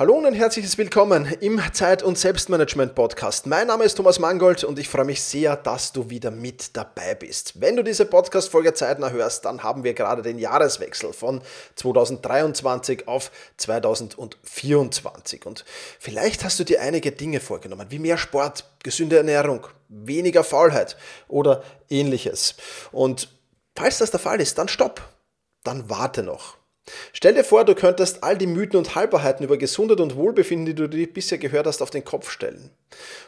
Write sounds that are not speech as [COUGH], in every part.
Hallo und ein herzliches Willkommen im Zeit- und Selbstmanagement-Podcast. Mein Name ist Thomas Mangold und ich freue mich sehr, dass du wieder mit dabei bist. Wenn du diese Podcast-Folge zeitnah hörst, dann haben wir gerade den Jahreswechsel von 2023 auf 2024. Und vielleicht hast du dir einige Dinge vorgenommen, wie mehr Sport, gesünde Ernährung, weniger Faulheit oder ähnliches. Und falls das der Fall ist, dann stopp. Dann warte noch. Stell dir vor, du könntest all die Mythen und Halbwahrheiten über Gesundheit und Wohlbefinden, die du dir bisher gehört hast, auf den Kopf stellen.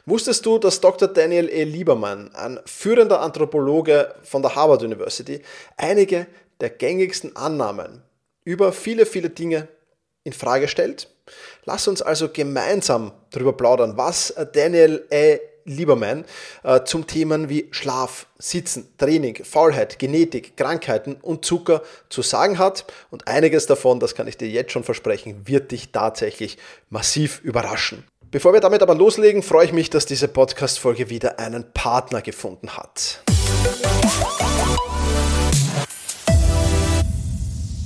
Wusstest du, dass Dr. Daniel E. Lieberman, ein führender Anthropologe von der Harvard University, einige der gängigsten Annahmen über viele, viele Dinge in Frage stellt? Lass uns also gemeinsam darüber plaudern, was Daniel E. Lieberman äh, zum Themen wie Schlaf, Sitzen, Training, Faulheit, Genetik, Krankheiten und Zucker zu sagen hat. Und einiges davon, das kann ich dir jetzt schon versprechen, wird dich tatsächlich massiv überraschen. Bevor wir damit aber loslegen, freue ich mich, dass diese Podcast-Folge wieder einen Partner gefunden hat.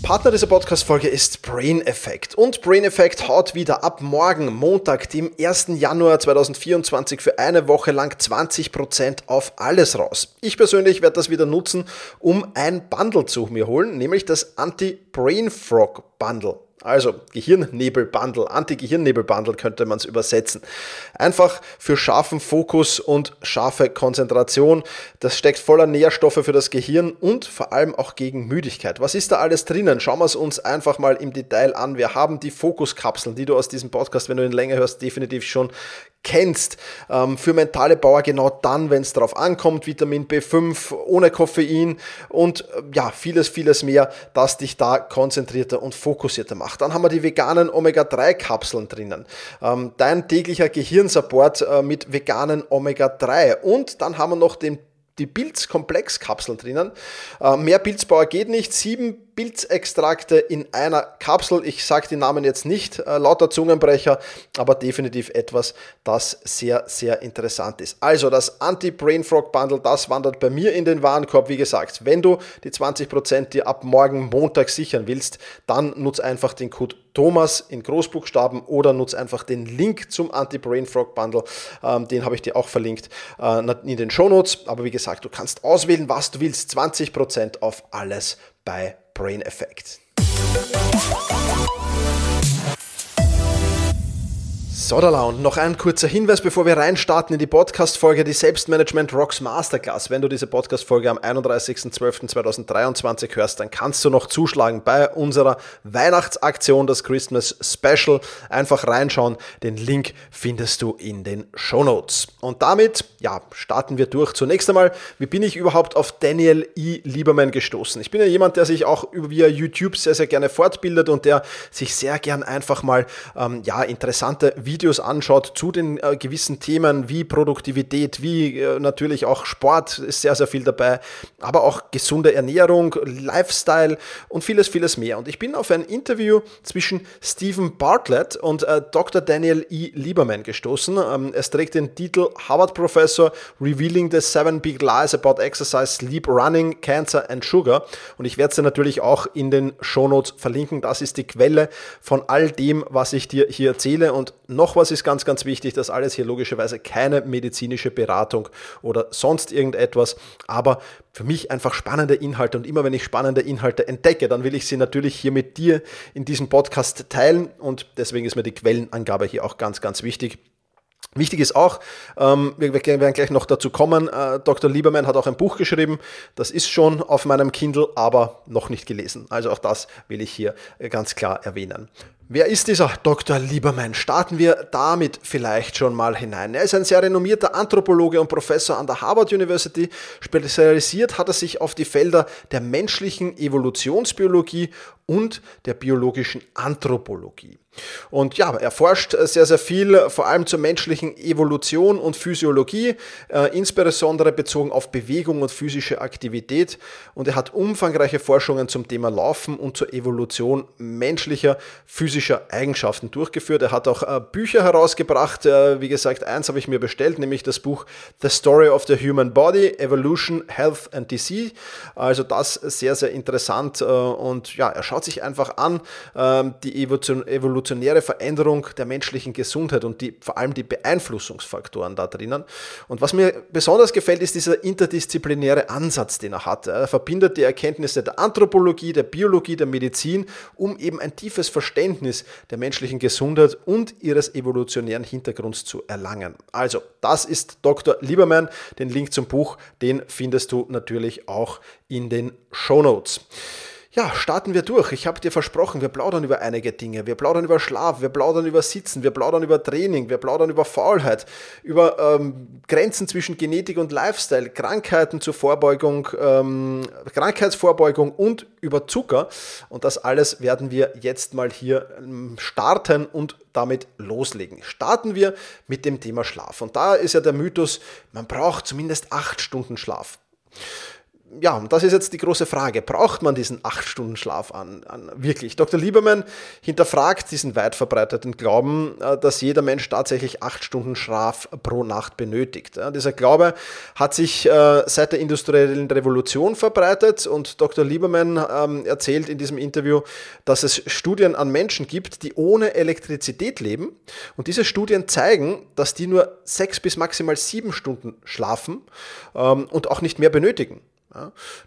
Partner dieser Podcast-Folge ist Brain Effect. Und Brain Effect haut wieder ab morgen, Montag, dem 1. Januar 2024, für eine Woche lang 20% auf alles raus. Ich persönlich werde das wieder nutzen, um ein Bundle zu mir holen, nämlich das Anti-Brain Frog Bundle. Also Gehirnnebel-Bundle, Anti-Gehirnnebel-Bundle könnte man es übersetzen. Einfach für scharfen Fokus und scharfe Konzentration. Das steckt voller Nährstoffe für das Gehirn und vor allem auch gegen Müdigkeit. Was ist da alles drinnen? Schauen wir es uns einfach mal im Detail an. Wir haben die Fokuskapseln, die du aus diesem Podcast, wenn du ihn länger hörst, definitiv schon kennst. Ähm, für mentale Bauer genau dann, wenn es darauf ankommt, Vitamin B5 ohne Koffein und äh, ja, vieles, vieles mehr, das dich da konzentrierter und fokussierter macht. Dann haben wir die veganen Omega-3-Kapseln drinnen. Ähm, dein täglicher Gehirnsupport äh, mit veganen Omega-3. Und dann haben wir noch den die Pilzkomplexkapseln drinnen. Äh, mehr Pilzbauer geht nicht. Sieben Pilzextrakte in einer Kapsel. Ich sage die Namen jetzt nicht, äh, lauter Zungenbrecher, aber definitiv etwas, das sehr, sehr interessant ist. Also das Anti-Brain Frog Bundle, das wandert bei mir in den Warenkorb. Wie gesagt, wenn du die 20% dir ab morgen Montag sichern willst, dann nutz einfach den Code Thomas in Großbuchstaben oder nutz einfach den Link zum Anti-Brain Frog Bundle. Ähm, den habe ich dir auch verlinkt äh, in den Shownotes. Aber wie gesagt, du kannst auswählen, was du willst. 20% auf alles bei Brain Effect. Sodala und noch ein kurzer Hinweis, bevor wir reinstarten in die Podcast-Folge, die Selbstmanagement Rocks Masterclass. Wenn du diese Podcast-Folge am 31.12.2023 hörst, dann kannst du noch zuschlagen bei unserer Weihnachtsaktion, das Christmas Special. Einfach reinschauen. Den Link findest du in den Show Notes. Und damit, ja, starten wir durch. Zunächst einmal, wie bin ich überhaupt auf Daniel E. Lieberman gestoßen? Ich bin ja jemand, der sich auch via YouTube sehr, sehr gerne fortbildet und der sich sehr gern einfach mal, ähm, ja, interessante Videos Videos anschaut zu den äh, gewissen Themen wie Produktivität, wie äh, natürlich auch Sport ist sehr, sehr viel dabei, aber auch gesunde Ernährung, Lifestyle und vieles, vieles mehr. Und ich bin auf ein Interview zwischen Stephen Bartlett und äh, Dr. Daniel E. Lieberman gestoßen. Ähm, es trägt den Titel Harvard Professor Revealing the Seven Big Lies About Exercise, Sleep, Running, Cancer and Sugar. Und ich werde es dir natürlich auch in den Shownotes verlinken. Das ist die Quelle von all dem, was ich dir hier erzähle. Und noch was ist ganz, ganz wichtig, das alles hier logischerweise keine medizinische Beratung oder sonst irgendetwas, aber für mich einfach spannende Inhalte und immer wenn ich spannende Inhalte entdecke, dann will ich sie natürlich hier mit dir in diesem Podcast teilen und deswegen ist mir die Quellenangabe hier auch ganz, ganz wichtig. Wichtig ist auch, ähm, wir, werden gleich noch dazu kommen, äh, Dr. Lieberman hat auch ein Buch geschrieben, das ist schon auf meinem Kindle, aber noch nicht gelesen. Also auch das will ich hier ganz klar erwähnen. Wer ist dieser Dr. Lieberman? Starten wir damit vielleicht schon mal hinein. Er ist ein sehr renommierter Anthropologe und Professor an der Harvard University. Spezialisiert hat er sich auf die Felder der menschlichen Evolutionsbiologie und der biologischen Anthropologie. Und ja, er forscht sehr, sehr viel, vor allem zur menschlichen Evolution und Physiologie, äh, insbesondere bezogen auf Bewegung und physische Aktivität. Und er hat umfangreiche Forschungen zum Thema Laufen und zur Evolution menschlicher physischer Eigenschaften durchgeführt. Er hat auch äh, Bücher herausgebracht. Äh, wie gesagt, eins habe ich mir bestellt, nämlich das Buch The Story of the Human Body, Evolution, Health and Disease. Also das sehr, sehr interessant. Äh, und ja, er schaut sich einfach an, ähm, die Evolution evolutionäre Veränderung der menschlichen Gesundheit und die, vor allem die Beeinflussungsfaktoren da drinnen. Und was mir besonders gefällt, ist dieser interdisziplinäre Ansatz, den er hat. Er verbindet die Erkenntnisse der Anthropologie, der Biologie, der Medizin, um eben ein tiefes Verständnis der menschlichen Gesundheit und ihres evolutionären Hintergrunds zu erlangen. Also, das ist Dr. Liebermann. Den Link zum Buch, den findest du natürlich auch in den Show Notes. Ja, starten wir durch. Ich habe dir versprochen, wir plaudern über einige Dinge. Wir plaudern über Schlaf, wir plaudern über Sitzen, wir plaudern über Training, wir plaudern über Faulheit, über ähm, Grenzen zwischen Genetik und Lifestyle, Krankheiten zur Vorbeugung, ähm, Krankheitsvorbeugung und über Zucker. Und das alles werden wir jetzt mal hier ähm, starten und damit loslegen. Starten wir mit dem Thema Schlaf. Und da ist ja der Mythos, man braucht zumindest acht Stunden Schlaf ja, das ist jetzt die große Frage. Braucht man diesen 8-Stunden-Schlaf an, an, Wirklich. Dr. Lieberman hinterfragt diesen weit verbreiteten Glauben, äh, dass jeder Mensch tatsächlich 8 Stunden Schlaf pro Nacht benötigt. Dieser Glaube hat sich äh, seit der industriellen Revolution verbreitet und Dr. Lieberman ähm, erzählt in diesem Interview, dass es Studien an Menschen gibt, die ohne Elektrizität leben. Und diese Studien zeigen, dass die nur 6 bis maximal 7 Stunden schlafen ähm, und auch nicht mehr benötigen.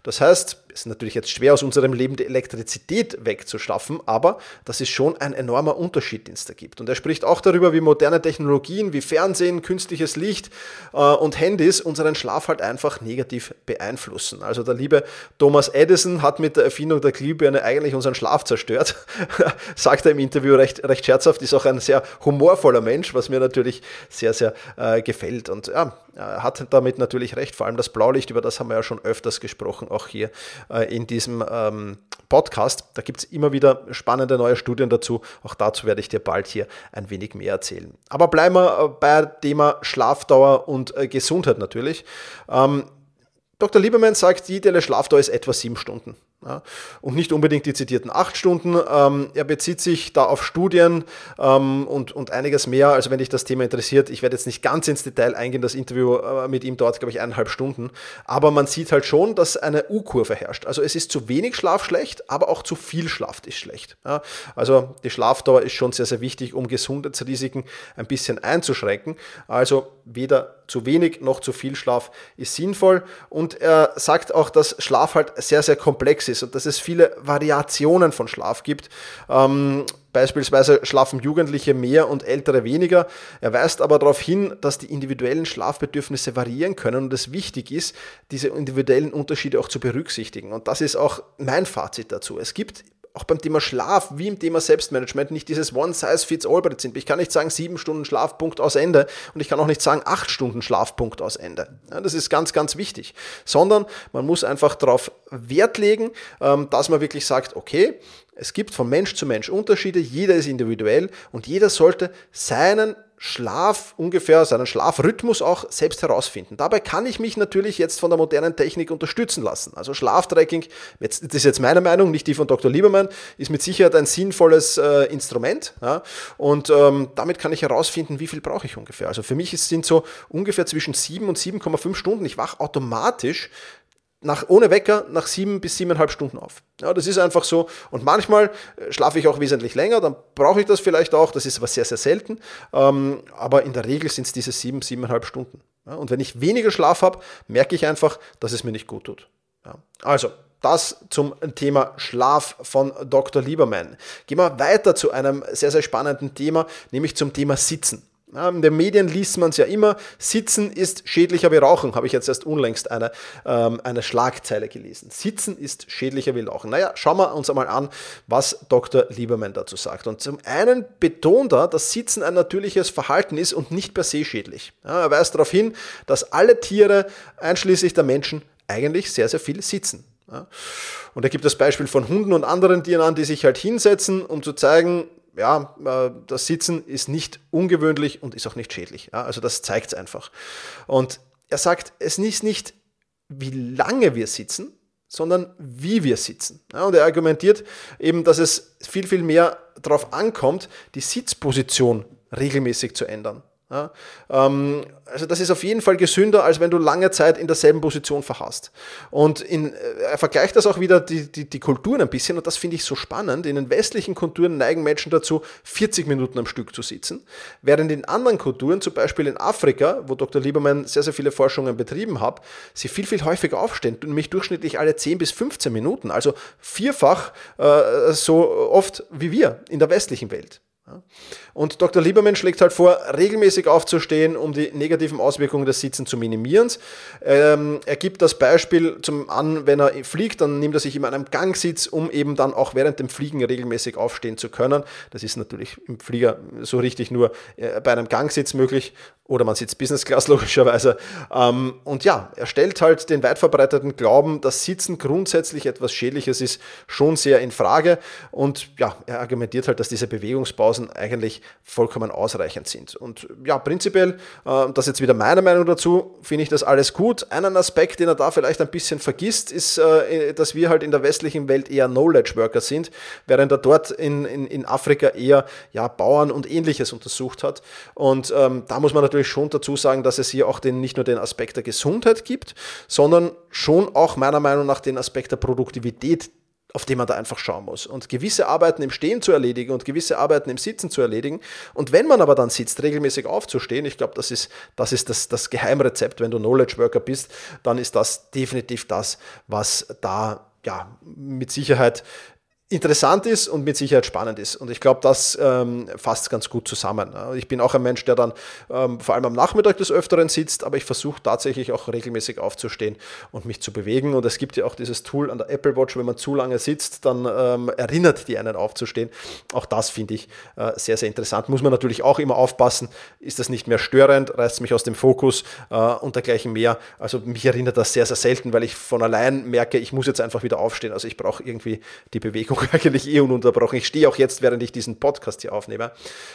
Das heißt, es ist natürlich jetzt schwer aus unserem Leben die Elektrizität wegzuschaffen, aber das ist schon ein enormer Unterschied, den es da gibt. Und er spricht auch darüber, wie moderne Technologien wie Fernsehen, künstliches Licht äh, und Handys unseren Schlaf halt einfach negativ beeinflussen. Also der liebe Thomas Edison hat mit der Erfindung der Glühbirne eigentlich unseren Schlaf zerstört, [LAUGHS] sagt er im Interview recht, recht scherzhaft, ist auch ein sehr humorvoller Mensch, was mir natürlich sehr, sehr äh, gefällt. Und ja, er hat damit natürlich recht, vor allem das Blaulicht, über das haben wir ja schon öfters gesprochen, auch hier äh, in diesem ähm, Podcast. Da gibt es immer wieder spannende neue Studien dazu. Auch dazu werde ich dir bald hier ein wenig mehr erzählen. Aber bleiben wir äh, bei Thema Schlafdauer und äh, Gesundheit natürlich. Ähm, Dr. Lieberman sagt, die ideale Schlafdauer ist etwa sieben Stunden. Ja, und nicht unbedingt die zitierten acht Stunden. Ähm, er bezieht sich da auf Studien ähm, und, und einiges mehr. Also wenn dich das Thema interessiert, ich werde jetzt nicht ganz ins Detail eingehen, das Interview äh, mit ihm dauert, glaube ich, eineinhalb Stunden. Aber man sieht halt schon, dass eine U-Kurve herrscht. Also es ist zu wenig Schlaf schlecht, aber auch zu viel Schlaf ist schlecht. Ja, also die Schlafdauer ist schon sehr, sehr wichtig, um Gesundheitsrisiken ein bisschen einzuschränken. Also weder zu wenig noch zu viel Schlaf ist sinnvoll. Und er sagt auch, dass Schlaf halt sehr, sehr komplex ist und dass es viele Variationen von Schlaf gibt. Ähm, Beispielsweise schlafen Jugendliche mehr und Ältere weniger. Er weist aber darauf hin, dass die individuellen Schlafbedürfnisse variieren können und es wichtig ist, diese individuellen Unterschiede auch zu berücksichtigen. Und das ist auch mein Fazit dazu. Es gibt auch beim Thema Schlaf wie im Thema Selbstmanagement nicht dieses One-Size-Fits-All-Prinzip. Ich kann nicht sagen, sieben Stunden Schlafpunkt aus Ende und ich kann auch nicht sagen, acht Stunden Schlafpunkt aus Ende. Ja, das ist ganz, ganz wichtig. Sondern man muss einfach darauf Wert legen, ähm, dass man wirklich sagt, okay, es gibt von Mensch zu Mensch Unterschiede, jeder ist individuell und jeder sollte seinen Schlaf ungefähr, seinen Schlafrhythmus auch selbst herausfinden. Dabei kann ich mich natürlich jetzt von der modernen Technik unterstützen lassen. Also Schlaftracking, jetzt, das ist jetzt meine Meinung, nicht die von Dr. Liebermann, ist mit Sicherheit ein sinnvolles äh, Instrument. Ja? Und ähm, damit kann ich herausfinden, wie viel brauche ich ungefähr. Also für mich sind so ungefähr zwischen 7 und 7,5 Stunden. Ich wache automatisch nach, ohne Wecker nach sieben bis siebeneinhalb Stunden auf. Ja, das ist einfach so. Und manchmal äh, schlafe ich auch wesentlich länger, dann brauche ich das vielleicht auch. Das ist aber sehr, sehr selten. Ähm, aber in der Regel sind es diese sieben, siebeneinhalb Stunden. Ja, und wenn ich weniger Schlaf habe, merke ich einfach, dass es mir nicht gut tut. Ja, also, das zum Thema Schlaf von Dr. Lieberman. Gehen wir weiter zu einem sehr, sehr spannenden Thema, nämlich zum Thema Sitzen. In den Medien liest man es ja immer, Sitzen ist schädlicher wie Rauchen, habe ich jetzt erst unlängst eine, ähm, eine Schlagzeile gelesen. Sitzen ist schädlicher wie Rauchen. Naja, schauen wir uns einmal an, was Dr. Lieberman dazu sagt. Und zum einen betont er, dass Sitzen ein natürliches Verhalten ist und nicht per se schädlich. Ja, er weist darauf hin, dass alle Tiere, einschließlich der Menschen, eigentlich sehr, sehr viel sitzen. Ja. Und er gibt das Beispiel von Hunden und anderen Tieren an, die sich halt hinsetzen, um zu zeigen, ja, äh, das Sitzen ist nicht ungewöhnlich und ist auch nicht schädlich. Ja, also das zeigt es einfach. Und er sagt, es ist nicht, wie lange wir sitzen, sondern wie wir sitzen. Ja, und er argumentiert eben, dass es viel, viel mehr darauf ankommt, die Sitzposition regelmäßig zu ändern. Ja, ähm, also das ist auf jeden Fall gesünder, als wenn du lange Zeit in derselben Position verhasst. Und in, er vergleicht das auch wieder die, die, die Kulturen ein bisschen und das finde ich so spannend. In den westlichen Kulturen neigen Menschen dazu, 40 Minuten am Stück zu sitzen, während in anderen Kulturen, zum Beispiel in Afrika, wo Dr. Liebermann sehr, sehr viele Forschungen betrieben hat, sie viel, viel häufiger aufstehen, nämlich durchschnittlich alle 10 bis 15 Minuten, also vierfach äh, so oft wie wir in der westlichen Welt. Und Dr. Lieberman schlägt halt vor, regelmäßig aufzustehen, um die negativen Auswirkungen des Sitzens zu minimieren. Ähm, er gibt das Beispiel zum an, wenn er fliegt, dann nimmt er sich immer an einem Gangsitz, um eben dann auch während dem Fliegen regelmäßig aufstehen zu können. Das ist natürlich im Flieger so richtig nur äh, bei einem Gangsitz möglich oder man sitzt Business Class [LAUGHS] logischerweise. Ähm, und ja, er stellt halt den weit verbreiteten Glauben, dass Sitzen grundsätzlich etwas Schädliches ist, schon sehr in Frage. Und ja, er argumentiert halt, dass diese Bewegungspausen eigentlich vollkommen ausreichend sind. Und ja, prinzipiell, äh, das ist jetzt wieder meine Meinung dazu, finde ich das alles gut. Einen Aspekt, den er da vielleicht ein bisschen vergisst, ist, äh, dass wir halt in der westlichen Welt eher Knowledge Worker sind, während er dort in, in, in Afrika eher ja, Bauern und ähnliches untersucht hat. Und ähm, da muss man natürlich schon dazu sagen, dass es hier auch den, nicht nur den Aspekt der Gesundheit gibt, sondern schon auch meiner Meinung nach den Aspekt der Produktivität, auf den man da einfach schauen muss. Und gewisse Arbeiten im Stehen zu erledigen und gewisse Arbeiten im Sitzen zu erledigen. Und wenn man aber dann sitzt, regelmäßig aufzustehen, ich glaube, das ist, das, ist das, das Geheimrezept, wenn du Knowledge Worker bist, dann ist das definitiv das, was da ja, mit Sicherheit interessant ist und mit Sicherheit spannend ist. Und ich glaube, das ähm, fasst ganz gut zusammen. Ich bin auch ein Mensch, der dann ähm, vor allem am Nachmittag des Öfteren sitzt, aber ich versuche tatsächlich auch regelmäßig aufzustehen und mich zu bewegen. Und es gibt ja auch dieses Tool an der Apple Watch, wenn man zu lange sitzt, dann ähm, erinnert die einen aufzustehen. Auch das finde ich äh, sehr, sehr interessant. Muss man natürlich auch immer aufpassen, ist das nicht mehr störend, reißt mich aus dem Fokus äh, und dergleichen mehr. Also mich erinnert das sehr, sehr selten, weil ich von allein merke, ich muss jetzt einfach wieder aufstehen. Also ich brauche irgendwie die Bewegung [LAUGHS] eigentlich eh ununterbrochen. Ich stehe auch jetzt, während ich diesen Podcast hier aufnehme.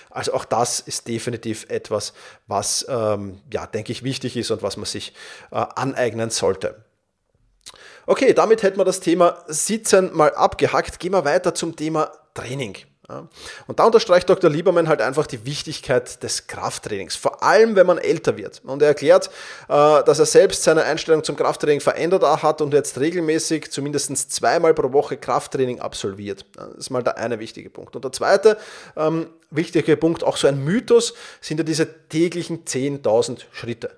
Also auch das ist definitiv etwas, was, ähm, ja, denke ich, wichtig ist und was man sich äh, aneignen sollte. Okay, damit hätten wir das Thema Sitzen mal abgehackt. Gehen wir weiter zum Thema Training. Und da unterstreicht Dr. Lieberman halt einfach die Wichtigkeit des Krafttrainings, vor allem wenn man älter wird. Und er erklärt, äh, dass er selbst seine Einstellung zum Krafttraining verändert hat und jetzt regelmäßig zumindest zweimal pro Woche Krafttraining absolviert. Das ist mal der eine wichtige Punkt. Und der zweite ähm, wichtige Punkt, auch so ein Mythos, sind ja diese täglichen 10.000 Schritte.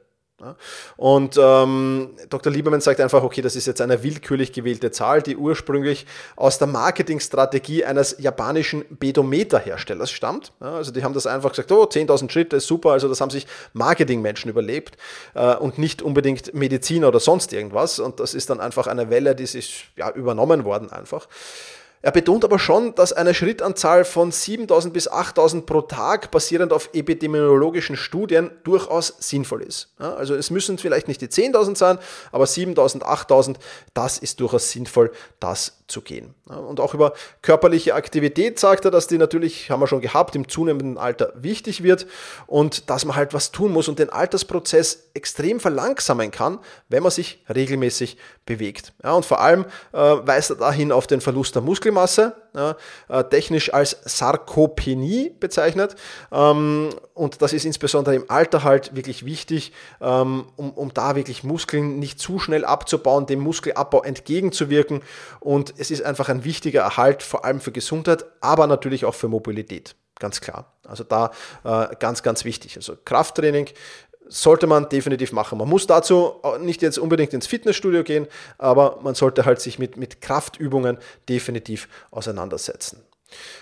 Und ähm, Dr. Lieberman sagt einfach, okay, das ist jetzt eine willkürlich gewählte Zahl, die ursprünglich aus der Marketingstrategie eines japanischen Bedometer-Herstellers stammt. Ja, also die haben das einfach gesagt, oh, 10.000 Schritte ist super, also das haben sich Marketingmenschen überlebt äh, und nicht unbedingt Mediziner oder sonst irgendwas. Und das ist dann einfach eine Welle, die sich ja, übernommen worden einfach. Er betont aber schon, dass eine Schrittanzahl von 7000 bis 8000 pro Tag basierend auf epidemiologischen Studien durchaus sinnvoll ist. Also es müssen vielleicht nicht die 10.000 sein, aber 7000, 8000, das ist durchaus sinnvoll, das zu gehen. Und auch über körperliche Aktivität sagt er, dass die natürlich, haben wir schon gehabt, im zunehmenden Alter wichtig wird und dass man halt was tun muss und den Altersprozess extrem verlangsamen kann, wenn man sich regelmäßig bewegt. Ja, und vor allem äh, weist er dahin auf den Verlust der Muskelmasse, ja, äh, technisch als Sarkopenie bezeichnet. Ähm, und das ist insbesondere im Alter halt wirklich wichtig, ähm, um, um da wirklich Muskeln nicht zu schnell abzubauen, dem Muskelabbau entgegenzuwirken. Und es ist einfach ein wichtiger Erhalt, vor allem für Gesundheit, aber natürlich auch für Mobilität ganz klar. Also da äh, ganz, ganz wichtig. Also Krafttraining sollte man definitiv machen. Man muss dazu nicht jetzt unbedingt ins Fitnessstudio gehen, aber man sollte halt sich mit, mit Kraftübungen definitiv auseinandersetzen.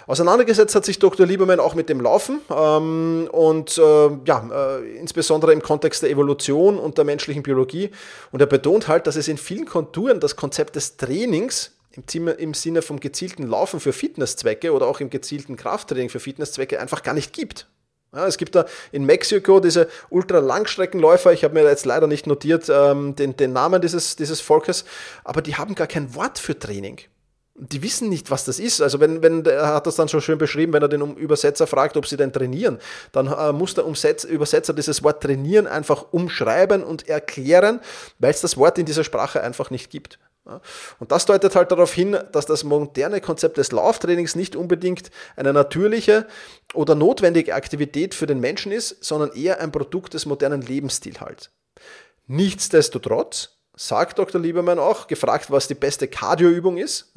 Auseinandergesetzt hat sich Dr. Lieberman auch mit dem Laufen ähm, und äh, ja, äh, insbesondere im Kontext der Evolution und der menschlichen Biologie. Und er betont halt, dass es in vielen Konturen das Konzept des Trainings im, Sinne vom gezielten Laufen für Fitnesszwecke oder auch im gezielten Krafttraining für Fitnesszwecke einfach gar nicht gibt. Ja, es gibt da in Mexiko diese Ultra-Langstreckenläufer, ich habe mir jetzt leider nicht notiert ähm, den, den Namen dieses, dieses Volkes, aber die haben gar kein Wort für Training. Die wissen nicht, was das ist. Also wenn, wenn er hat das dann schon schön beschrieben, wenn er den Übersetzer fragt, ob sie denn trainieren, dann äh, muss der Übersetzer dieses Wort trainieren einfach umschreiben und erklären, weil es das Wort in dieser Sprache einfach nicht gibt. Und das deutet halt darauf hin, dass das moderne Konzept des Lauftrainings nicht unbedingt eine natürliche oder notwendige Aktivität für den Menschen ist, sondern eher ein Produkt des modernen Lebensstils halt. Nichtsdestotrotz sagt Dr. Liebermann auch, gefragt, was die beste Cardioübung ist.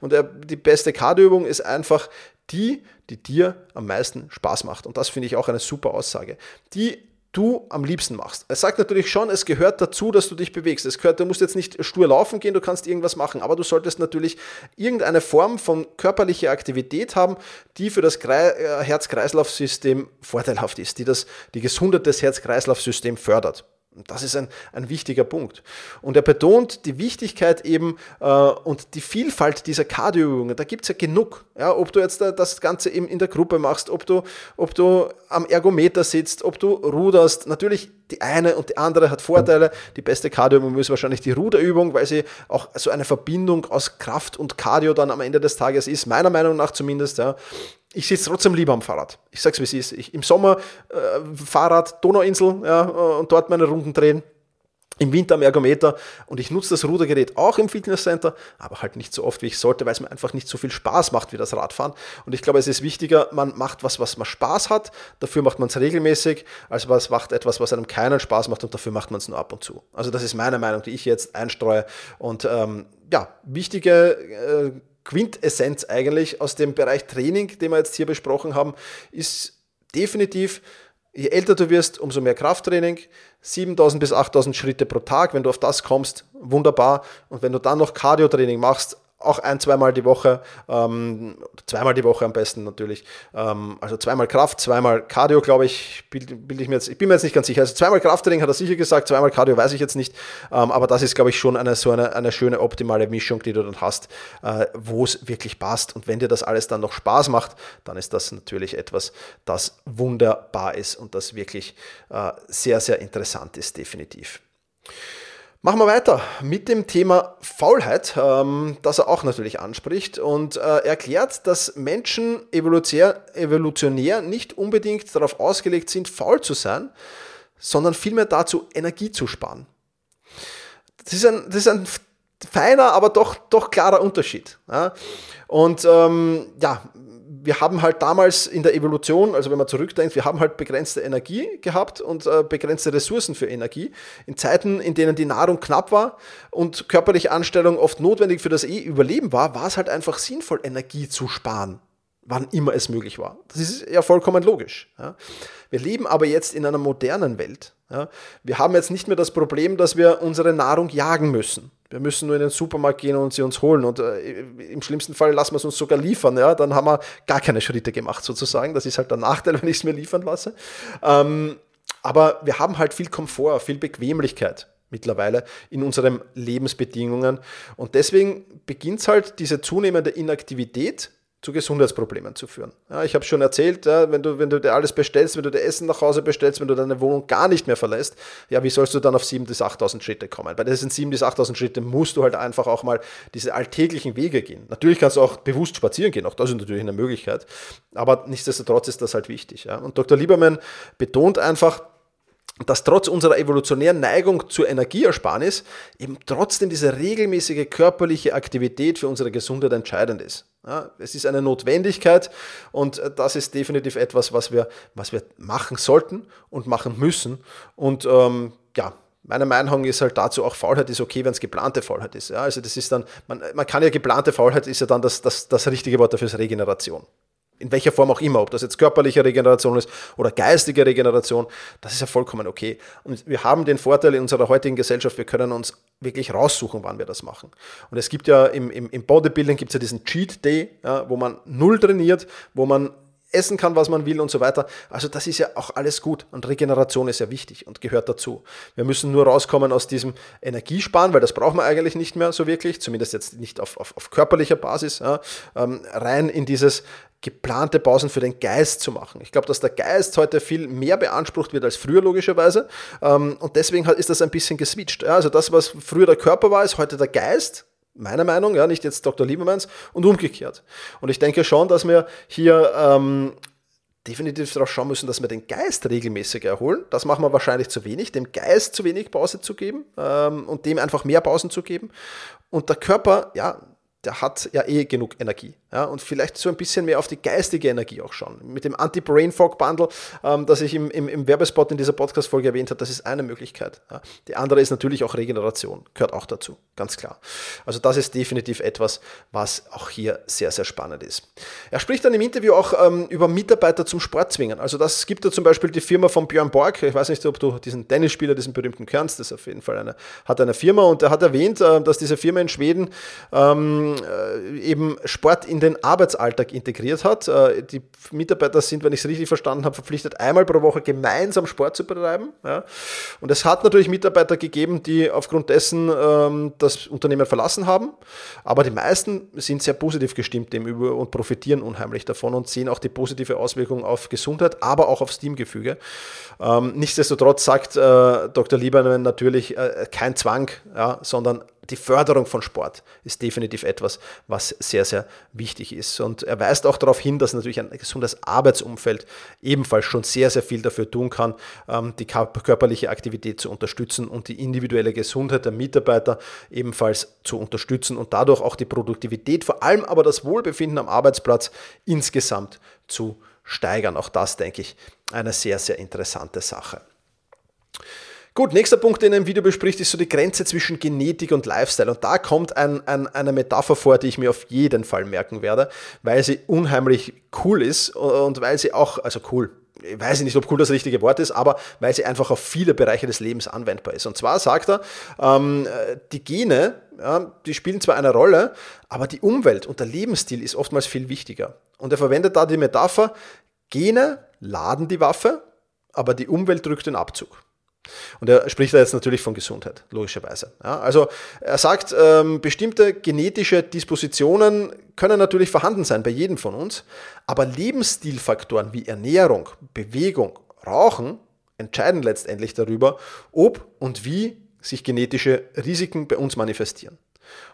Und die beste Cardioübung ist einfach die, die dir am meisten Spaß macht. Und das finde ich auch eine super Aussage. Die du am liebsten machst. Es sagt natürlich schon, es gehört dazu, dass du dich bewegst. Es gehört, du musst jetzt nicht stur laufen gehen, du kannst irgendwas machen, aber du solltest natürlich irgendeine Form von körperlicher Aktivität haben, die für das äh, Herz-Kreislauf-System vorteilhaft ist, die das, die Gesundheit des Herz-Kreislauf-Systems fördert. Das ist ein, ein wichtiger Punkt. Und er betont die Wichtigkeit eben äh, und die Vielfalt dieser Cardioübungen. Da gibt es ja genug. Ja, ob du jetzt das Ganze eben in der Gruppe machst, ob du, ob du am Ergometer sitzt, ob du ruderst. Natürlich die eine und die andere hat Vorteile. Die beste Cardioübung ist wahrscheinlich die Ruderübung, weil sie auch so eine Verbindung aus Kraft und Cardio dann am Ende des Tages ist, meiner Meinung nach zumindest. Ja ich sitze trotzdem lieber am Fahrrad. Ich sag's wie es ist. Ich, Im Sommer äh, Fahrrad, Donauinsel ja, äh, und dort meine Runden drehen. Im Winter am Ergometer und ich nutze das Rudergerät auch im Fitnesscenter, aber halt nicht so oft, wie ich sollte, weil es mir einfach nicht so viel Spaß macht wie das Radfahren. Und ich glaube, es ist wichtiger, man macht was, was man Spaß hat, dafür macht man es regelmäßig, als was macht etwas, was einem keinen Spaß macht und dafür macht man es nur ab und zu. Also das ist meine Meinung, die ich jetzt einstreue. Und ähm, ja, wichtige äh, Quintessenz eigentlich aus dem Bereich Training, den wir jetzt hier besprochen haben, ist definitiv, je älter du wirst, umso mehr Krafttraining. 7000 bis 8000 Schritte pro Tag, wenn du auf das kommst, wunderbar. Und wenn du dann noch Cardio-Training machst, auch ein, zweimal die Woche, ähm, zweimal die Woche am besten natürlich. Ähm, also zweimal Kraft, zweimal Cardio, glaube ich, bilde bild ich mir jetzt, ich bin mir jetzt nicht ganz sicher. Also zweimal Krafttraining hat er sicher gesagt, zweimal Cardio weiß ich jetzt nicht. Ähm, aber das ist, glaube ich, schon eine so eine, eine schöne optimale Mischung, die du dann hast, äh, wo es wirklich passt. Und wenn dir das alles dann noch Spaß macht, dann ist das natürlich etwas, das wunderbar ist und das wirklich äh, sehr, sehr interessant ist, definitiv. Machen wir weiter mit dem Thema Faulheit, ähm, das er auch natürlich anspricht und äh, erklärt, dass Menschen evolutionär, evolutionär nicht unbedingt darauf ausgelegt sind, faul zu sein, sondern vielmehr dazu, Energie zu sparen. Das ist ein, das ist ein feiner, aber doch, doch klarer Unterschied. Ja? Und ähm, ja, wir haben halt damals in der Evolution, also wenn man zurückdenkt, wir haben halt begrenzte Energie gehabt und äh, begrenzte Ressourcen für Energie. In Zeiten, in denen die Nahrung knapp war und körperliche Anstellung oft notwendig für das e Überleben war, war es halt einfach sinnvoll, Energie zu sparen wann immer es möglich war. Das ist ja vollkommen logisch. Ja. Wir leben aber jetzt in einer modernen Welt. Ja. Wir haben jetzt nicht mehr das Problem, dass wir unsere Nahrung jagen müssen. Wir müssen nur in den Supermarkt gehen und sie uns holen. Und äh, im schlimmsten Fall lassen wir es uns sogar liefern. Ja. Dann haben wir gar keine Schritte gemacht sozusagen. Das ist halt der Nachteil, [LAUGHS] wenn ich es mir liefern lasse. Ähm, aber wir haben halt viel Komfort, viel Bequemlichkeit mittlerweile in unseren Lebensbedingungen. Und deswegen beginnt halt diese zunehmende Inaktivität zu Gesundheitsproblemen zu führen. Ja, ich habe schon erzählt, ja, wenn, du, wenn du dir alles bestellst, wenn du dir Essen nach Hause bestellst, wenn du deine Wohnung gar nicht mehr verlässt, ja, wie sollst du dann auf 7.000 bis 8.000 Schritte kommen? Bei diesen 7.000 bis 8.000 Schritte musst du halt einfach auch mal diese alltäglichen Wege gehen. Natürlich kannst du auch bewusst spazieren gehen, auch das ist natürlich eine Möglichkeit, aber nichtsdestotrotz ist das halt wichtig. Ja. Und Dr. Lieberman betont einfach, dass trotz unserer evolutionären Neigung zur Energieersparnis eben trotzdem diese regelmäßige körperliche Aktivität für unsere Gesundheit entscheidend ist. Ja, es ist eine Notwendigkeit und das ist definitiv etwas, was wir, was wir machen sollten und machen müssen. Und ähm, ja, meine Meinung ist halt dazu auch, Faulheit ist okay, wenn es geplante Faulheit ist. Ja, also das ist dann, man, man kann ja geplante Faulheit ist ja dann das, das, das richtige Wort dafür ist Regeneration in welcher Form auch immer, ob das jetzt körperliche Regeneration ist oder geistige Regeneration, das ist ja vollkommen okay. Und wir haben den Vorteil in unserer heutigen Gesellschaft, wir können uns wirklich raussuchen, wann wir das machen. Und es gibt ja im, im, im Bodybuilding gibt es ja diesen Cheat Day, ja, wo man null trainiert, wo man essen kann, was man will und so weiter. Also das ist ja auch alles gut und Regeneration ist ja wichtig und gehört dazu. Wir müssen nur rauskommen aus diesem Energiesparen, weil das brauchen wir eigentlich nicht mehr so wirklich, zumindest jetzt nicht auf, auf, auf körperlicher Basis, ja, ähm, rein in dieses geplante Pausen für den Geist zu machen. Ich glaube, dass der Geist heute viel mehr beansprucht wird als früher logischerweise ähm, und deswegen ist das ein bisschen geswitcht. Also das, was früher der Körper war, ist heute der Geist meiner Meinung, ja, nicht jetzt Dr. Liebermanns und umgekehrt. Und ich denke schon, dass wir hier ähm, definitiv darauf schauen müssen, dass wir den Geist regelmäßig erholen. Das machen wir wahrscheinlich zu wenig, dem Geist zu wenig Pause zu geben ähm, und dem einfach mehr Pausen zu geben. Und der Körper, ja, der hat ja eh genug Energie. Ja, und vielleicht so ein bisschen mehr auf die geistige Energie auch schauen. Mit dem Anti-Brain Fog Bundle, ähm, das ich im, im, im, Werbespot in dieser Podcast-Folge erwähnt habe, das ist eine Möglichkeit. Ja. Die andere ist natürlich auch Regeneration, gehört auch dazu, ganz klar. Also das ist definitiv etwas, was auch hier sehr, sehr spannend ist. Er spricht dann im Interview auch ähm, über Mitarbeiter zum Sport zwingen. Also das gibt da zum Beispiel die Firma von Björn Borg. Ich weiß nicht, ob du diesen Tennisspieler, diesen berühmten kennst, das ist auf jeden Fall eine, hat eine Firma und er hat erwähnt, äh, dass diese Firma in Schweden ähm, äh, eben Sport in den Arbeitsalltag integriert hat. Äh, die Mitarbeiter sind, wenn ich es richtig verstanden habe, verpflichtet, einmal pro Woche gemeinsam Sport zu betreiben. Und es hat natürlich Mitarbeiter gegeben, die aufgrund dessen ähm, das Unternehmen verlassen haben. Aber die meisten sind sehr positiv gestimmt dem über und profitieren unheimlich davon und sehen auch die positive Auswirkung auf Gesundheit, aber auch aufs Teamgefüge. Ähm, nichtsdestotrotz sagt äh, Dr. Liebermann natürlich äh, kein Zwang, sondern die Förderung von Sport ist definitiv etwas, was sehr, sehr wichtig ist. Und er weist auch darauf hin, dass natürlich ein gesundes Arbeitsumfeld ebenfalls schon sehr, sehr viel dafür tun kann, ähm, die körperliche Aktivität zu unterstützen und die individuelle Gesundheit der Mitarbeiter ebenfalls zu unterstützen und dadurch auch die Produktivität, vor allem aber das Wohlbefinden am Arbeitsplatz insgesamt zu steigern. Auch das, denke ich, eine sehr, sehr interessante Sache. Gut, nächster Punkt, den er im Video bespricht, ist so die Grenze zwischen Genetik und Lifestyle. Und da kommt ein, ein, eine Metapher vor, die ich mir auf jeden Fall merken werde, weil sie unheimlich cool ist und weil sie auch, also cool, ich weiß nicht, ob cool das richtige Wort ist, aber weil sie einfach auf viele Bereiche des Lebens anwendbar ist. Und zwar sagt er, ähm, die Gene, ja, die spielen zwar eine Rolle, aber die Umwelt und der Lebensstil ist oftmals viel wichtiger. Und er verwendet da die Metapher, Gene laden die Waffe, aber die Umwelt drückt den Abzug. Und er spricht da jetzt natürlich von Gesundheit, logischerweise. Ja, also er sagt, ähm, bestimmte genetische Dispositionen können natürlich vorhanden sein bei jedem von uns, aber Lebensstilfaktoren wie Ernährung, Bewegung, Rauchen entscheiden letztendlich darüber, ob und wie sich genetische Risiken bei uns manifestieren.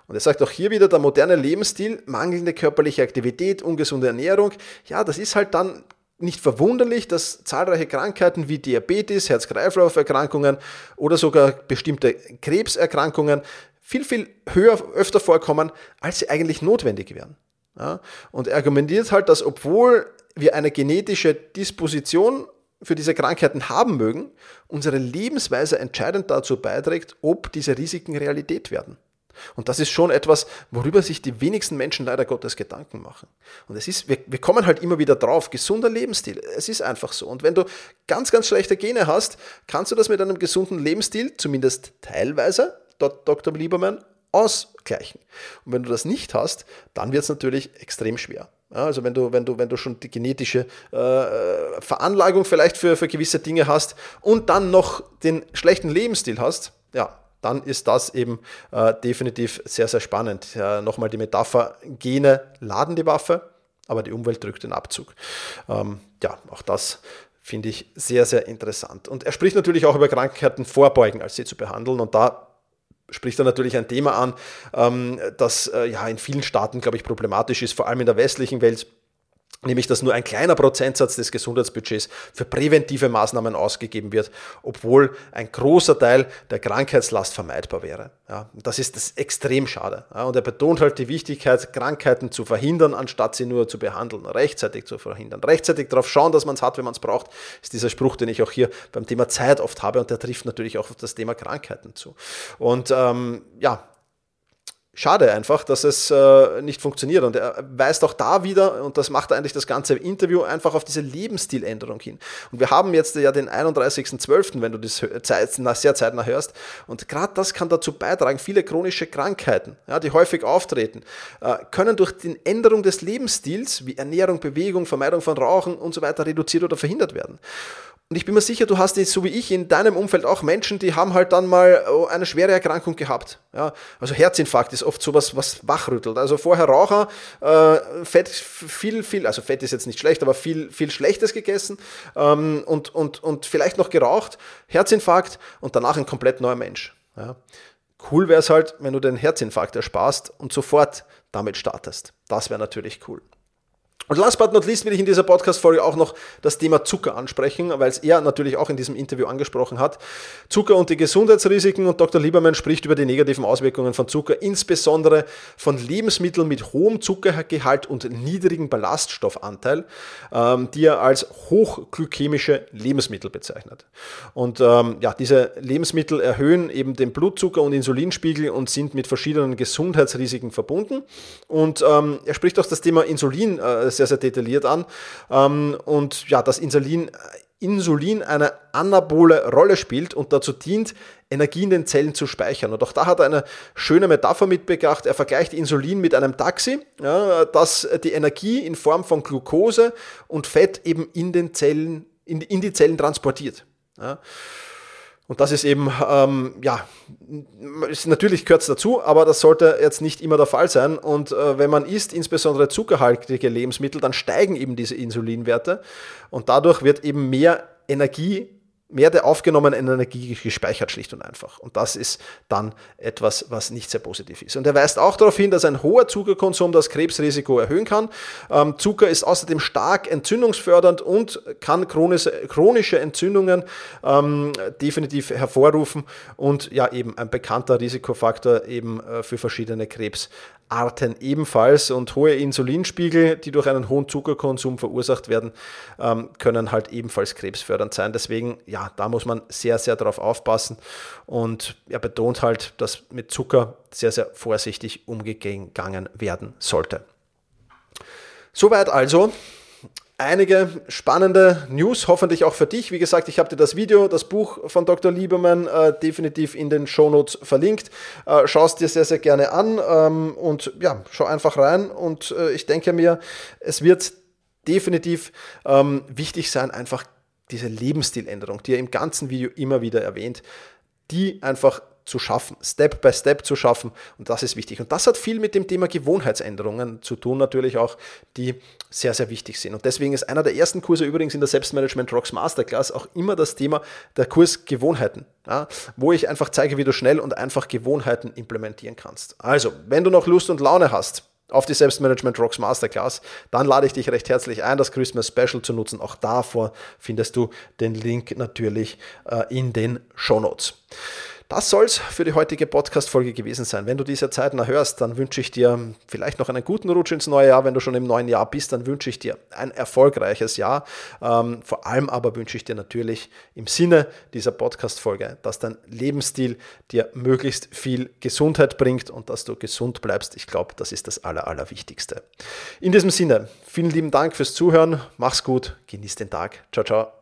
Und er sagt auch hier wieder, der moderne Lebensstil, mangelnde körperliche Aktivität, ungesunde Ernährung, ja, das ist halt dann nicht verwunderlich, dass zahlreiche Krankheiten wie Diabetes, Herz-Kreislauf-Erkrankungen oder sogar bestimmte Krebserkrankungen viel, viel höher, öfter vorkommen, als sie eigentlich notwendig wären. Ja? Und er argumentiert halt, dass obwohl wir eine genetische Disposition für diese Krankheiten haben mögen, unsere Lebensweise entscheidend dazu beiträgt, ob diese Risiken Realität werden. Und das ist schon etwas, worüber sich die wenigsten Menschen leider Gottes Gedanken machen. Und es ist, wir, wir kommen halt immer wieder drauf, gesunder Lebensstil. Es ist einfach so. Und wenn du ganz, ganz schlechte Gene hast, kannst du das mit einem gesunden Lebensstil, zumindest teilweise, Dr. Liebermann, ausgleichen. Und wenn du das nicht hast, dann wird es natürlich extrem schwer. Ja, also wenn du, wenn, du, wenn du schon die genetische äh, Veranlagung vielleicht für, für gewisse Dinge hast und dann noch den schlechten Lebensstil hast, ja, dann ist das eben äh, definitiv sehr, sehr spannend. Äh, Nochmal die Metapher, Gene laden die Waffe, aber die Umwelt drückt den Abzug. Ähm, ja, auch das finde ich sehr, sehr interessant. Und er spricht natürlich auch über Krankheiten vorbeugen, als sie zu behandeln. Und da spricht er natürlich ein Thema an, ähm, das äh, ja in vielen Staaten, glaube ich, problematisch ist, vor allem in der westlichen Welt nämlich dass nur ein kleiner Prozentsatz des Gesundheitsbudgets für präventive Maßnahmen ausgegeben wird, obwohl ein großer Teil der Krankheitslast vermeidbar wäre. Ja, das ist das extrem schade. Ja, und er betont halt die Wichtigkeit, Krankheiten zu verhindern, anstatt sie nur zu behandeln, rechtzeitig zu verhindern. Rechtzeitig darauf schauen, dass man es hat, wenn man es braucht, ist dieser Spruch, den ich auch hier beim Thema Zeit oft habe und der trifft natürlich auch auf das Thema Krankheiten zu. Und ähm, ja, Schade einfach, dass es äh, nicht funktioniert. Und er weist auch da wieder, und das macht er eigentlich das ganze Interview, einfach auf diese Lebensstiländerung hin. Und wir haben jetzt ja den 31.12., wenn du das sehr zeitnah hörst. Und gerade das kann dazu beitragen, viele chronische Krankheiten, ja, die häufig auftreten, äh, können durch die Änderung des Lebensstils, wie Ernährung, Bewegung, Vermeidung von Rauchen und so weiter, reduziert oder verhindert werden. Und ich bin mir sicher, du hast jetzt, so wie ich in deinem Umfeld auch Menschen, die haben halt dann mal oh, eine schwere Erkrankung gehabt. Ja, also Herzinfarkt ist oft sowas, was wachrüttelt. Also vorher Raucher, äh, Fett, viel, viel, also Fett ist jetzt nicht schlecht, aber viel, viel Schlechtes gegessen ähm, und, und, und vielleicht noch geraucht, Herzinfarkt und danach ein komplett neuer Mensch. Ja. Cool wäre es halt, wenn du den Herzinfarkt ersparst und sofort damit startest. Das wäre natürlich cool. Und last but not least will ich in dieser Podcast-Folge auch noch das Thema Zucker ansprechen, weil es er natürlich auch in diesem Interview angesprochen hat. Zucker und die Gesundheitsrisiken und Dr. Liebermann spricht über die negativen Auswirkungen von Zucker, insbesondere von Lebensmitteln mit hohem Zuckergehalt und niedrigem Ballaststoffanteil, ähm, die er als hochglykämische Lebensmittel bezeichnet. Und ähm, ja, diese Lebensmittel erhöhen eben den Blutzucker und Insulinspiegel und sind mit verschiedenen Gesundheitsrisiken verbunden. Und ähm, er spricht auch das Thema Insulin äh, sehr, sehr detailliert an. Ähm, und ja, dass Insulin, Insulin eine anabole Rolle spielt und dazu dient, Energie in den Zellen zu speichern. Und auch da hat er eine schöne Metapher mitgebracht. Er vergleicht Insulin mit einem Taxi, ja, das die Energie in Form von Glucose und Fett eben in den Zellen, in, in die Zellen transportiert. Ja. Und das ist eben, ähm, ja, ist, natürlich gehört es dazu, aber das sollte jetzt nicht immer der Fall sein. Und äh, wenn man isst, insbesondere zuckerhaltige Lebensmittel, dann steigen eben diese Insulinwerte und dadurch wird eben mehr Energie mehr der aufgenommenen Energie gespeichert, schlicht und einfach. Und das ist dann etwas, was nicht sehr positiv ist. Und er weist auch darauf hin, dass ein hoher Zuckerkonsum das Krebsrisiko erhöhen kann. Ähm, Zucker ist außerdem stark entzündungsfördernd und kann chronische, chronische Entzündungen ähm, definitiv hervorrufen und ja eben ein bekannter Risikofaktor eben äh, für verschiedene Krebs. Arten ebenfalls und hohe Insulinspiegel, die durch einen hohen Zuckerkonsum verursacht werden, ähm, können halt ebenfalls krebsfördernd sein. Deswegen, ja, da muss man sehr, sehr darauf aufpassen und er betont halt, dass mit Zucker sehr, sehr vorsichtig umgegangen werden sollte. Soweit also einige spannende News, hoffentlich auch für dich. Wie gesagt, ich habe dir das Video, das Buch von Dr. Lieberman äh, definitiv in den Shownotes verlinkt. Äh, Schau es dir sehr, sehr gerne an ähm, und ja, schau einfach rein. Und äh, ich denke mir, es wird definitiv ähm, wichtig sein, einfach diese Lebensstiländerung, die er im ganzen Video immer wieder erwähnt, die einfach zu schaffen, Step by Step zu schaffen. Und das ist wichtig. Und das hat viel mit dem Thema Gewohnheitsänderungen zu tun, natürlich auch, die sehr, sehr wichtig sind. Und deswegen ist einer der ersten Kurse übrigens in der Selbstmanagement Rocks Masterclass auch immer das Thema der Kurs Gewohnheiten, ja, wo ich einfach zeige, wie du schnell und einfach Gewohnheiten implementieren kannst. Also, wenn du noch Lust und Laune hast, auf die Selbstmanagement Rocks Masterclass, dann lade ich dich recht herzlich ein, das Christmas Special zu nutzen. Auch davor findest du den Link natürlich äh, in den Show Notes. Das soll es für die heutige Podcast-Folge gewesen sein. Wenn du diese Zeit noch hörst, dann wünsche ich dir vielleicht noch einen guten Rutsch ins neue Jahr. Wenn du schon im neuen Jahr bist, dann wünsche ich dir ein erfolgreiches Jahr. Ähm, vor allem aber wünsche ich dir natürlich im Sinne dieser Podcast-Folge, dass dein Lebensstil dir möglichst viel Gesundheit bringt und dass du gesund bleibst. Ich glaube, das ist das Aller, Allerwichtigste. In diesem Sinne, vielen lieben Dank fürs Zuhören. Mach's gut, genieß den Tag. Ciao, ciao.